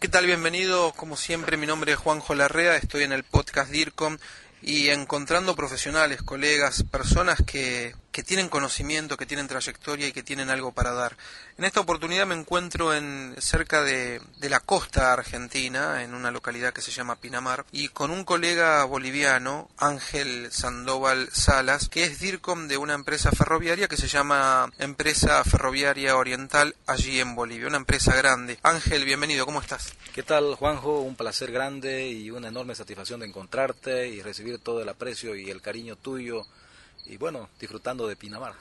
¿Qué tal? Bienvenidos. Como siempre, mi nombre es Juanjo Larrea, estoy en el podcast DIRCOM y encontrando profesionales, colegas, personas que, que, tienen conocimiento, que tienen trayectoria y que tienen algo para dar. En esta oportunidad me encuentro en cerca de, de, la costa argentina, en una localidad que se llama Pinamar, y con un colega boliviano, Ángel Sandoval Salas, que es DIRCOM de una empresa ferroviaria que se llama Empresa Ferroviaria Oriental allí en Bolivia, una empresa grande. Ángel, bienvenido, ¿cómo estás? ¿Qué tal, Juanjo? Un placer grande y una enorme satisfacción de encontrarte y recibir todo el aprecio y el cariño tuyo y bueno, disfrutando de Pinamar.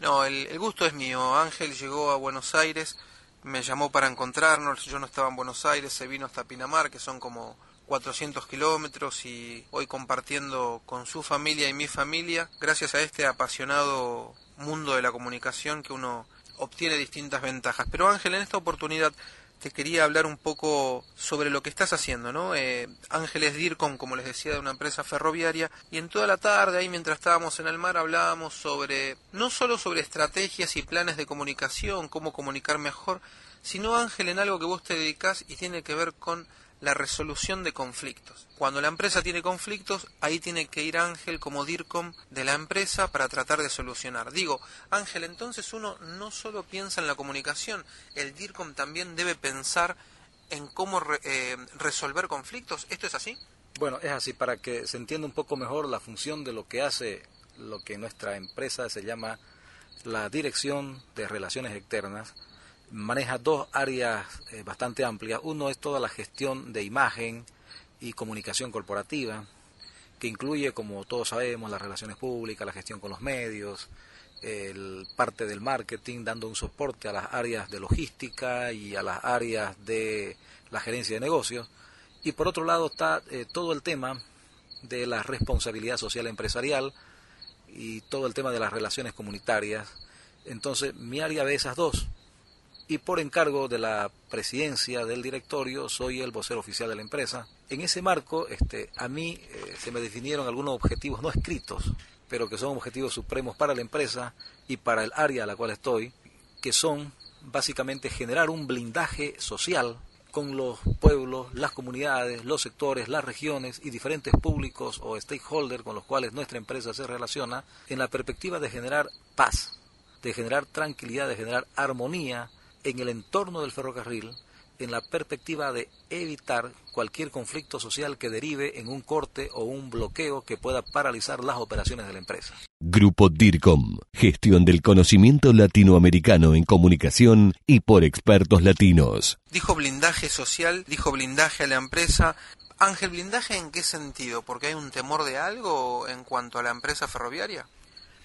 No, el, el, gusto es mío. Ángel llegó a Buenos Aires, me llamó para encontrarnos, yo no estaba en Buenos Aires, se vino hasta Pinamar, que son como 400 kilómetros y hoy compartiendo con su familia y mi familia, gracias a este apasionado mundo de la comunicación que uno obtiene distintas ventajas. Pero Ángel, en esta oportunidad te quería hablar un poco sobre lo que estás haciendo, ¿no? Eh, Ángeles DIRCOM, como les decía, de una empresa ferroviaria, y en toda la tarde, ahí mientras estábamos en el mar, hablábamos sobre, no solo sobre estrategias y planes de comunicación, cómo comunicar mejor, sino Ángel en algo que vos te dedicás y tiene que ver con la resolución de conflictos. Cuando la empresa tiene conflictos, ahí tiene que ir Ángel como DIRCOM de la empresa para tratar de solucionar. Digo, Ángel, entonces uno no solo piensa en la comunicación, el DIRCOM también debe pensar en cómo re, eh, resolver conflictos. ¿Esto es así? Bueno, es así, para que se entienda un poco mejor la función de lo que hace lo que nuestra empresa se llama la Dirección de Relaciones Externas, maneja dos áreas eh, bastante amplias. Uno es toda la gestión de imagen y comunicación corporativa, que incluye, como todos sabemos, las relaciones públicas, la gestión con los medios, el parte del marketing, dando un soporte a las áreas de logística y a las áreas de la gerencia de negocios. Y por otro lado está eh, todo el tema de la responsabilidad social empresarial y todo el tema de las relaciones comunitarias. Entonces, mi área ve esas dos y por encargo de la presidencia del directorio soy el vocero oficial de la empresa. En ese marco, este, a mí eh, se me definieron algunos objetivos no escritos, pero que son objetivos supremos para la empresa y para el área a la cual estoy, que son básicamente generar un blindaje social con los pueblos, las comunidades, los sectores, las regiones y diferentes públicos o stakeholders con los cuales nuestra empresa se relaciona en la perspectiva de generar paz, de generar tranquilidad, de generar armonía en el entorno del ferrocarril en la perspectiva de evitar cualquier conflicto social que derive en un corte o un bloqueo que pueda paralizar las operaciones de la empresa. Grupo DIRCOM, gestión del conocimiento latinoamericano en comunicación y por expertos latinos. Dijo blindaje social, dijo blindaje a la empresa. Ángel, ¿blindaje en qué sentido? ¿Porque hay un temor de algo en cuanto a la empresa ferroviaria?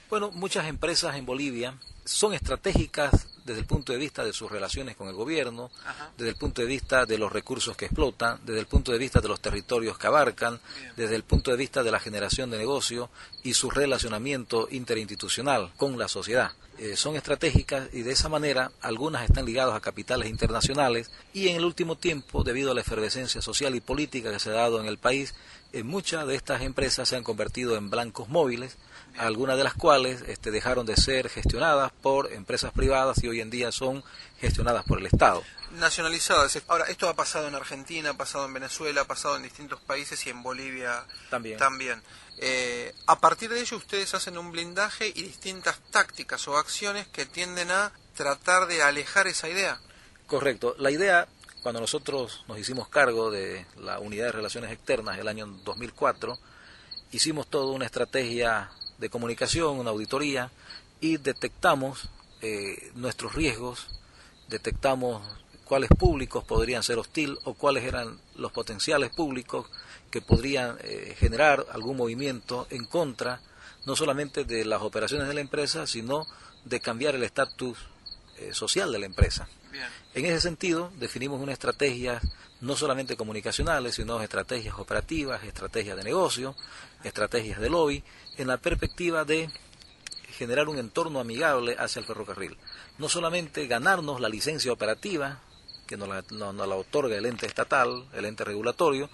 Bueno, muchas empresas en Bolivia son estratégicas desde el punto de vista de sus relaciones con el gobierno, Ajá. desde el punto de vista de los recursos que explotan, desde el punto de vista de los territorios que abarcan, Bien. desde el punto de vista de la generación de negocio y su relacionamiento interinstitucional con la sociedad. Eh, son estratégicas y de esa manera algunas están ligadas a capitales internacionales y en el último tiempo, debido a la efervescencia social y política que se ha dado en el país, eh, muchas de estas empresas se han convertido en blancos móviles, algunas de las cuales este, dejaron de ser gestionadas por empresas privadas y hoy en día son gestionadas por el Estado. Nacionalizadas. Ahora, esto ha pasado en Argentina, ha pasado en Venezuela, ha pasado en distintos países y en Bolivia también. también. Eh, a partir de ello ustedes hacen un blindaje y distintas tácticas o acciones que tienden a tratar de alejar esa idea. Correcto. La idea, cuando nosotros nos hicimos cargo de la unidad de relaciones externas el año 2004, hicimos toda una estrategia de comunicación, una auditoría, y detectamos eh, nuestros riesgos, detectamos cuáles públicos podrían ser hostil o cuáles eran los potenciales públicos que podrían eh, generar algún movimiento en contra no solamente de las operaciones de la empresa, sino de cambiar el estatus eh, social de la empresa. En ese sentido, definimos una estrategia no solamente comunicacionales, sino estrategias operativas, estrategias de negocio, estrategias de lobby, en la perspectiva de generar un entorno amigable hacia el ferrocarril. No solamente ganarnos la licencia operativa, que nos la, la otorga el ente estatal, el ente regulatorio,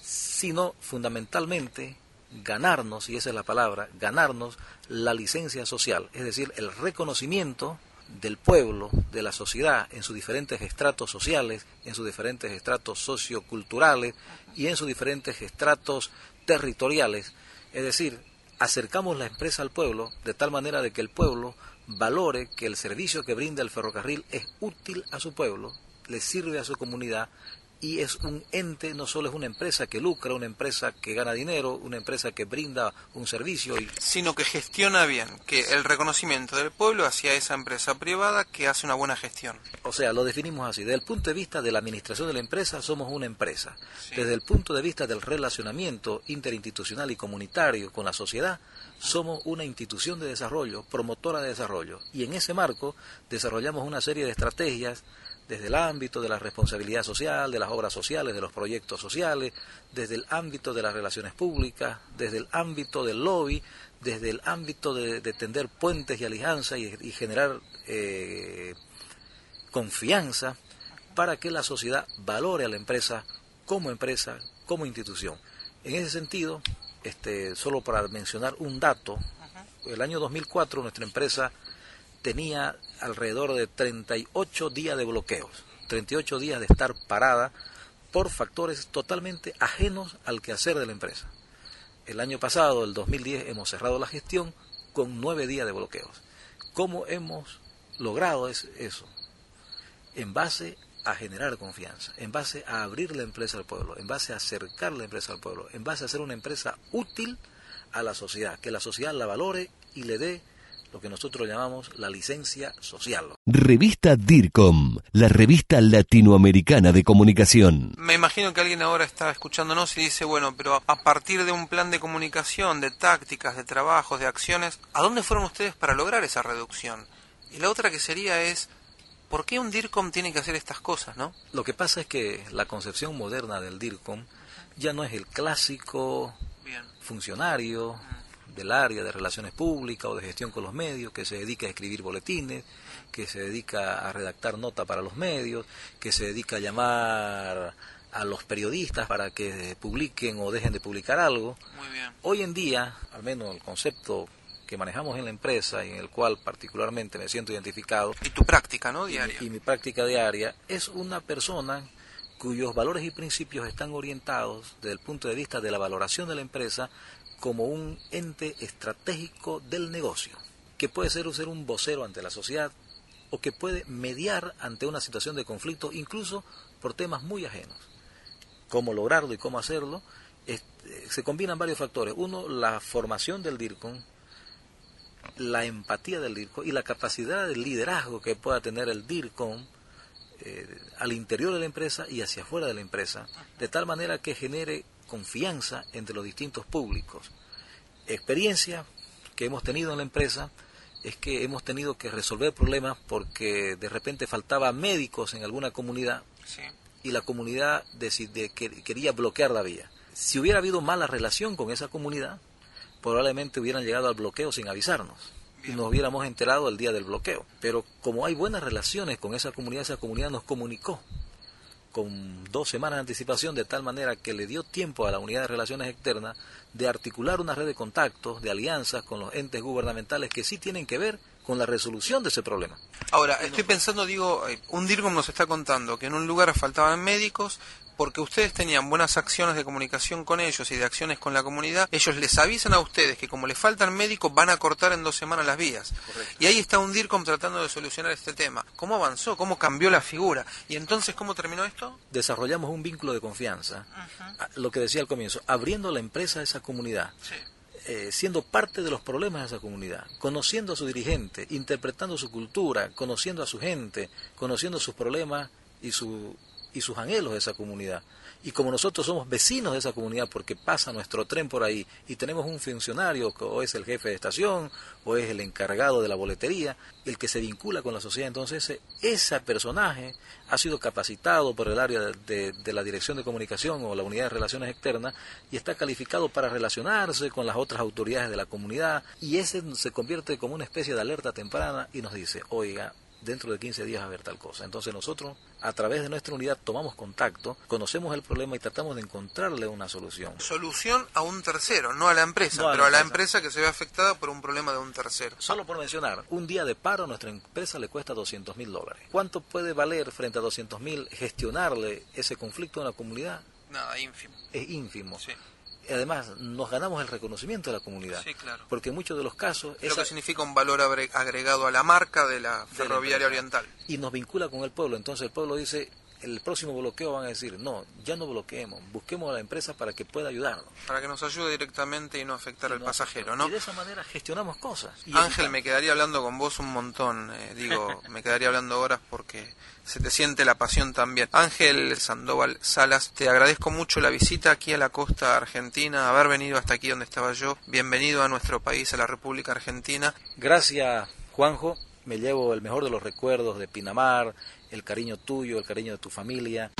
sino fundamentalmente ganarnos, y esa es la palabra, ganarnos la licencia social, es decir, el reconocimiento del pueblo, de la sociedad, en sus diferentes estratos sociales, en sus diferentes estratos socioculturales y en sus diferentes estratos territoriales. Es decir, acercamos la empresa al pueblo de tal manera de que el pueblo valore que el servicio que brinda el ferrocarril es útil a su pueblo, le sirve a su comunidad y es un ente, no solo es una empresa que lucra, una empresa que gana dinero, una empresa que brinda un servicio. Y... Sino que gestiona bien, que el reconocimiento del pueblo hacia esa empresa privada que hace una buena gestión. O sea, lo definimos así. Desde el punto de vista de la administración de la empresa, somos una empresa. Desde el punto de vista del relacionamiento interinstitucional y comunitario con la sociedad, somos una institución de desarrollo, promotora de desarrollo. Y en ese marco desarrollamos una serie de estrategias desde el ámbito de la responsabilidad social, de las obras sociales, de los proyectos sociales, desde el ámbito de las relaciones públicas, desde el ámbito del lobby, desde el ámbito de, tender puentes y alianzas y, generar eh, confianza para que la sociedad valore a la empresa como empresa, como institución. En ese sentido, este, solo para mencionar un dato, el año 2004 nuestra empresa tenía alrededor de 38 días de bloqueos, 38 días de estar parada por factores totalmente ajenos al quehacer de la empresa. El año pasado, el 2010, hemos cerrado la gestión con nueve días de bloqueos. ¿Cómo hemos logrado eso? En base a generar confianza, en base a abrir la empresa al pueblo, en base a acercar la empresa al pueblo, en base a hacer una empresa útil a la sociedad, que la sociedad la valore y le dé lo que nosotros llamamos la licencia social. Revista DIRCOM, la revista latinoamericana de comunicación. Me imagino que alguien ahora está escuchándonos y dice, bueno, pero a partir de un plan de comunicación, de tácticas, de trabajos, de acciones, ¿a dónde fueron ustedes para lograr esa reducción? Y la otra que sería es, ¿por qué un DIRCOM tiene que hacer estas cosas, no? Lo que pasa es que la concepción moderna del DIRCOM ya no es el clásico funcionario del área de relaciones públicas o de gestión con los medios, que se dedica a escribir boletines, que se dedica a redactar nota para los medios, que se dedica a llamar a los periodistas para que publiquen o dejen de publicar algo. Hoy en día, al menos el concepto que manejamos en la empresa y en el cual particularmente me siento identificado. Y tu práctica, ¿no? Diaria. y mi práctica diaria es una persona cuyos valores y principios están orientados desde el punto de vista de la valoración de la empresa como un ente estratégico del negocio, que puede ser, ser un vocero ante la sociedad o que puede mediar ante una situación de conflicto, incluso por temas muy ajenos. Cómo lograrlo y cómo hacerlo, este, se combinan varios factores. Uno, la formación del DIRCON, la empatía del DIRCON y la capacidad de liderazgo que pueda tener el DIRCON eh, al interior de la empresa y hacia afuera de la empresa, de tal manera que genere confianza entre los distintos públicos. Experiencia que hemos tenido en la empresa es que hemos tenido que resolver problemas porque de repente faltaba médicos en alguna comunidad y la comunidad decide, que, quería bloquear la vía. Si hubiera habido mala relación con esa comunidad, probablemente hubieran llegado al bloqueo sin avisarnos y nos hubiéramos enterado el día del bloqueo. Pero como hay buenas relaciones con esa comunidad, esa comunidad nos comunicó con dos semanas de anticipación, de tal manera que le dio tiempo a la unidad de relaciones externas de articular una red de contactos, de alianzas con los entes gubernamentales que sí tienen que ver con la resolución de ese problema. Ahora, estoy pensando, digo, eh, un DIRCOM nos está contando que en un lugar faltaban médicos, porque ustedes tenían buenas acciones de comunicación con ellos y de acciones con la comunidad, ellos les avisan a ustedes que como les faltan médicos van a cortar en dos semanas las vías. Y ahí está un DIRCOM tratando de solucionar este tema. ¿Cómo avanzó? ¿Cómo cambió la figura? ¿Y entonces cómo terminó esto? Desarrollamos un vínculo de confianza, lo que decía al comienzo, abriendo la empresa a esa comunidad. Eh, siendo parte de los problemas de esa comunidad, conociendo a su dirigente, interpretando su cultura, conociendo a su gente, conociendo sus problemas y su y sus anhelos de esa comunidad. Y como nosotros somos vecinos de esa comunidad porque pasa nuestro tren por ahí y tenemos un funcionario que o es el jefe de estación o es el encargado de la boletería, el que se vincula con la sociedad, entonces ese personaje ha sido capacitado por el área de la Dirección de Comunicación o la Unidad de Relaciones Externas y está calificado para relacionarse con las otras autoridades de la comunidad y ese se convierte como una especie de alerta temprana y nos dice, oiga, dentro de 15 días a ver tal cosa. Entonces nosotros, a través de nuestra unidad, tomamos contacto, conocemos el problema y tratamos de encontrarle una solución. Solución a un tercero, no a la empresa, pero a la empresa que se ve afectada por un problema de un tercero. Solo por mencionar, un día de paro a nuestra empresa le cuesta 200 mil dólares. ¿Cuánto puede valer frente a 200 mil gestionarle ese conflicto en la comunidad? Nada, ínfimo. Es ínfimo. Sí además nos ganamos el reconocimiento de la comunidad. Sí, claro. Porque en muchos de los casos... Lo que significa un valor agregado a la marca de la ferroviaria oriental. Y nos vincula con el pueblo. Entonces el pueblo dice, el próximo bloqueo van a decir, no, ya no bloqueemos, busquemos a la empresa para que pueda ayudarnos. Para que nos ayude directamente y no afectar al pasajero, ¿no? Y de esa manera gestionamos cosas. Ángel, me quedaría hablando con vos un montón, eh, digo, me quedaría hablando horas porque se te siente la pasión también. Ángel Sandoval Salas, te agradezco mucho la visita aquí a la costa argentina, haber venido hasta aquí donde estaba yo. Bienvenido a nuestro país, a la República Argentina. Gracias, Juanjo. Me llevo el mejor de los recuerdos de Pinamar, el cariño tuyo, el cariño de tu familia.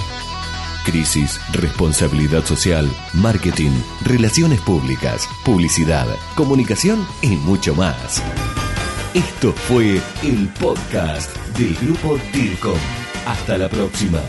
Crisis, responsabilidad social, marketing, relaciones públicas, publicidad, comunicación y mucho más. Esto fue el podcast del grupo DIRCOM. Hasta la próxima.